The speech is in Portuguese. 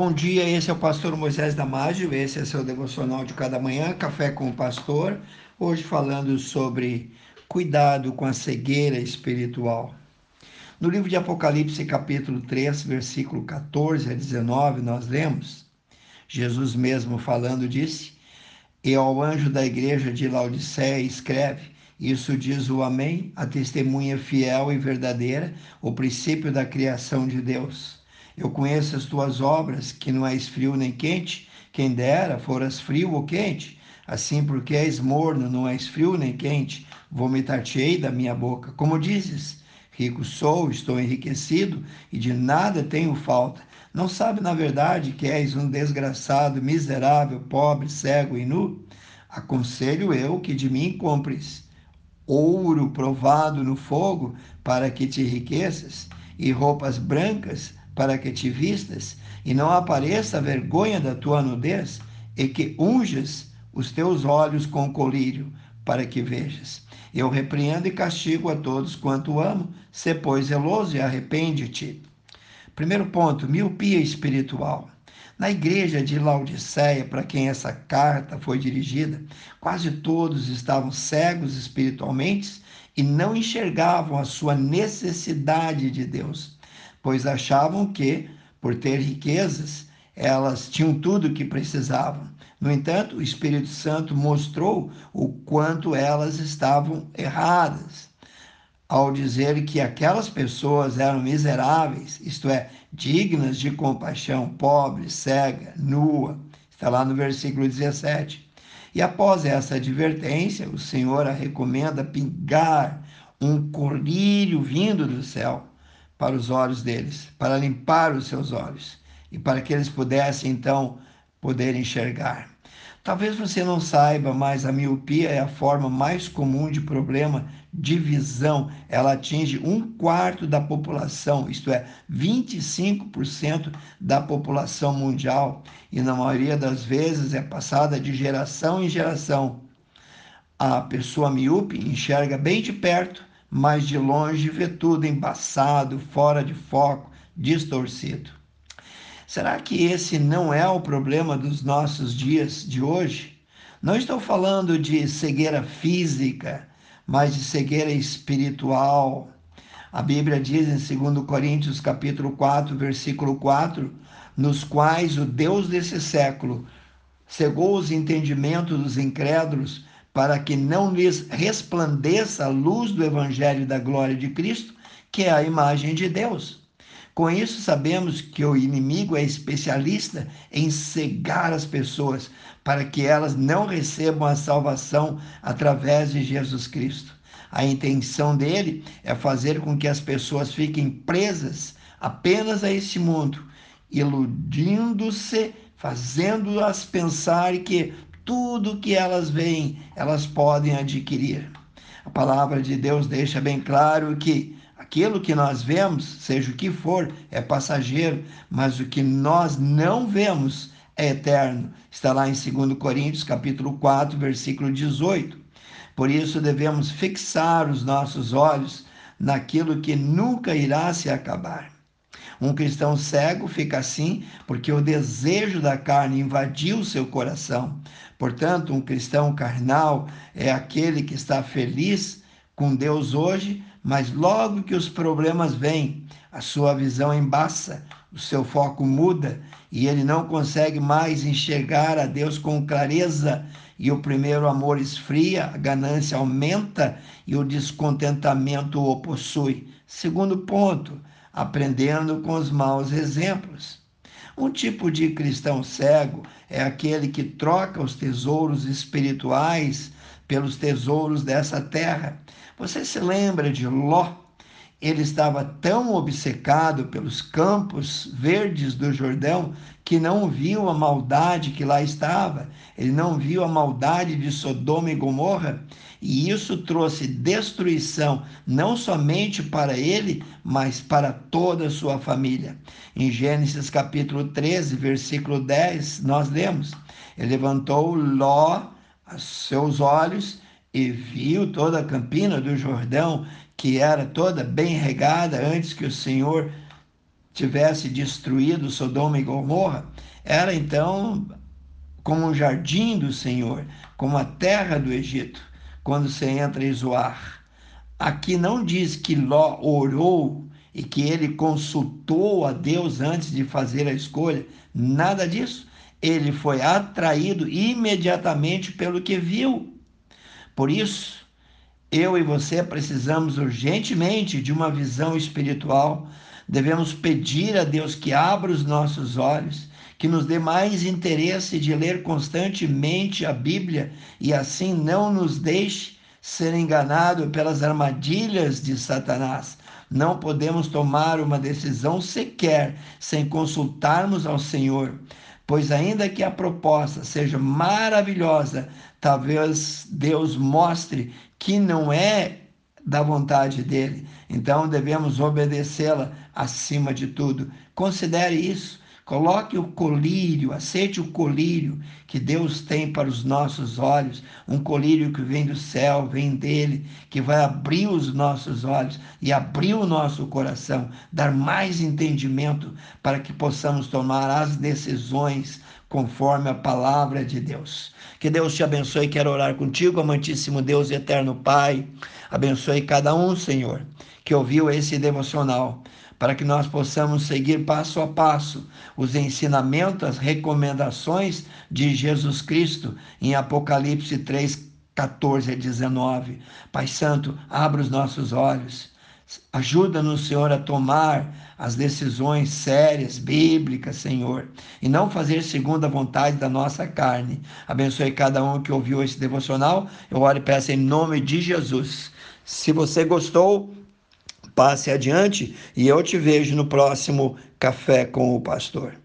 Bom dia, esse é o pastor Moisés Damásio, esse é seu devocional de cada manhã, Café com o Pastor. Hoje falando sobre cuidado com a cegueira espiritual. No livro de Apocalipse, capítulo 3, versículo 14 a 19, nós lemos: Jesus mesmo falando disse: E ao anjo da igreja de Laodiceia escreve: Isso diz o Amém, a testemunha fiel e verdadeira, o princípio da criação de Deus. Eu conheço as tuas obras, que não és frio nem quente, quem dera foras frio ou quente. Assim, porque és morno, não és frio nem quente, vomitar-te-ei da minha boca. Como dizes, rico sou, estou enriquecido e de nada tenho falta. Não sabe, na verdade, que és um desgraçado, miserável, pobre, cego e nu? Aconselho eu que de mim compres ouro provado no fogo para que te enriqueças, e roupas brancas para que te vistas e não apareça a vergonha da tua nudez, e que unjas os teus olhos com colírio, para que vejas. Eu repreendo e castigo a todos quanto amo, se pois zeloso e arrepende-te. Primeiro ponto, miopia espiritual. Na igreja de Laodiceia, para quem essa carta foi dirigida, quase todos estavam cegos espiritualmente e não enxergavam a sua necessidade de Deus pois achavam que, por ter riquezas, elas tinham tudo o que precisavam. No entanto, o Espírito Santo mostrou o quanto elas estavam erradas ao dizer que aquelas pessoas eram miseráveis, isto é, dignas de compaixão, pobre, cega, nua. Está lá no versículo 17. E após essa advertência, o Senhor a recomenda pingar um colírio vindo do céu para os olhos deles, para limpar os seus olhos e para que eles pudessem então poder enxergar. Talvez você não saiba, mas a miopia é a forma mais comum de problema de visão. Ela atinge um quarto da população, isto é, 25% da população mundial, e na maioria das vezes é passada de geração em geração. A pessoa míope enxerga bem de perto mas de longe vê tudo embaçado, fora de foco, distorcido. Será que esse não é o problema dos nossos dias de hoje? Não estou falando de cegueira física, mas de cegueira espiritual. A Bíblia diz em 2 Coríntios capítulo 4, versículo 4, nos quais o Deus desse século cegou os entendimentos dos incrédulos para que não lhes resplandeça a luz do Evangelho da glória de Cristo, que é a imagem de Deus. Com isso, sabemos que o inimigo é especialista em cegar as pessoas para que elas não recebam a salvação através de Jesus Cristo. A intenção dele é fazer com que as pessoas fiquem presas apenas a este mundo, iludindo-se, fazendo-as pensar que tudo que elas veem, elas podem adquirir. A palavra de Deus deixa bem claro que aquilo que nós vemos, seja o que for, é passageiro, mas o que nós não vemos é eterno. Está lá em 2 Coríntios, capítulo 4, versículo 18. Por isso devemos fixar os nossos olhos naquilo que nunca irá se acabar. Um cristão cego fica assim porque o desejo da carne invadiu seu coração. Portanto, um cristão carnal é aquele que está feliz com Deus hoje, mas logo que os problemas vêm, a sua visão embaça, o seu foco muda e ele não consegue mais enxergar a Deus com clareza. E o primeiro amor esfria, a ganância aumenta e o descontentamento o possui. Segundo ponto, aprendendo com os maus exemplos. Um tipo de cristão cego é aquele que troca os tesouros espirituais pelos tesouros dessa terra. Você se lembra de Ló? Ele estava tão obcecado pelos campos verdes do Jordão que não viu a maldade que lá estava, ele não viu a maldade de Sodoma e Gomorra, e isso trouxe destruição não somente para ele, mas para toda a sua família. Em Gênesis capítulo 13, versículo 10, nós lemos: Ele levantou Ló aos seus olhos e viu toda a campina do Jordão, que era toda bem regada antes que o Senhor tivesse destruído Sodoma e Gomorra, era então como um jardim do Senhor, como a terra do Egito, quando você entra em Zoar. Aqui não diz que Ló orou e que ele consultou a Deus antes de fazer a escolha, nada disso. Ele foi atraído imediatamente pelo que viu. Por isso, eu e você precisamos urgentemente de uma visão espiritual. Devemos pedir a Deus que abra os nossos olhos, que nos dê mais interesse de ler constantemente a Bíblia e assim não nos deixe ser enganado pelas armadilhas de Satanás. Não podemos tomar uma decisão sequer sem consultarmos ao Senhor, pois, ainda que a proposta seja maravilhosa, talvez Deus mostre que não é da vontade dele. Então devemos obedecê-la acima de tudo. Considere isso. Coloque o colírio, aceite o colírio que Deus tem para os nossos olhos, um colírio que vem do céu, vem dele, que vai abrir os nossos olhos e abrir o nosso coração, dar mais entendimento para que possamos tomar as decisões conforme a palavra de Deus. Que Deus te abençoe. Quero orar contigo, amantíssimo Deus e eterno Pai. Abençoe cada um, Senhor, que ouviu esse devocional para que nós possamos seguir passo a passo os ensinamentos, as recomendações de Jesus Cristo em Apocalipse 3, 14 a 19. Pai Santo, abra os nossos olhos. Ajuda-nos, Senhor, a tomar as decisões sérias, bíblicas, Senhor, e não fazer segundo a vontade da nossa carne. Abençoe cada um que ouviu esse devocional. Eu oro e peço em nome de Jesus. Se você gostou, passe adiante e eu te vejo no próximo Café com o Pastor.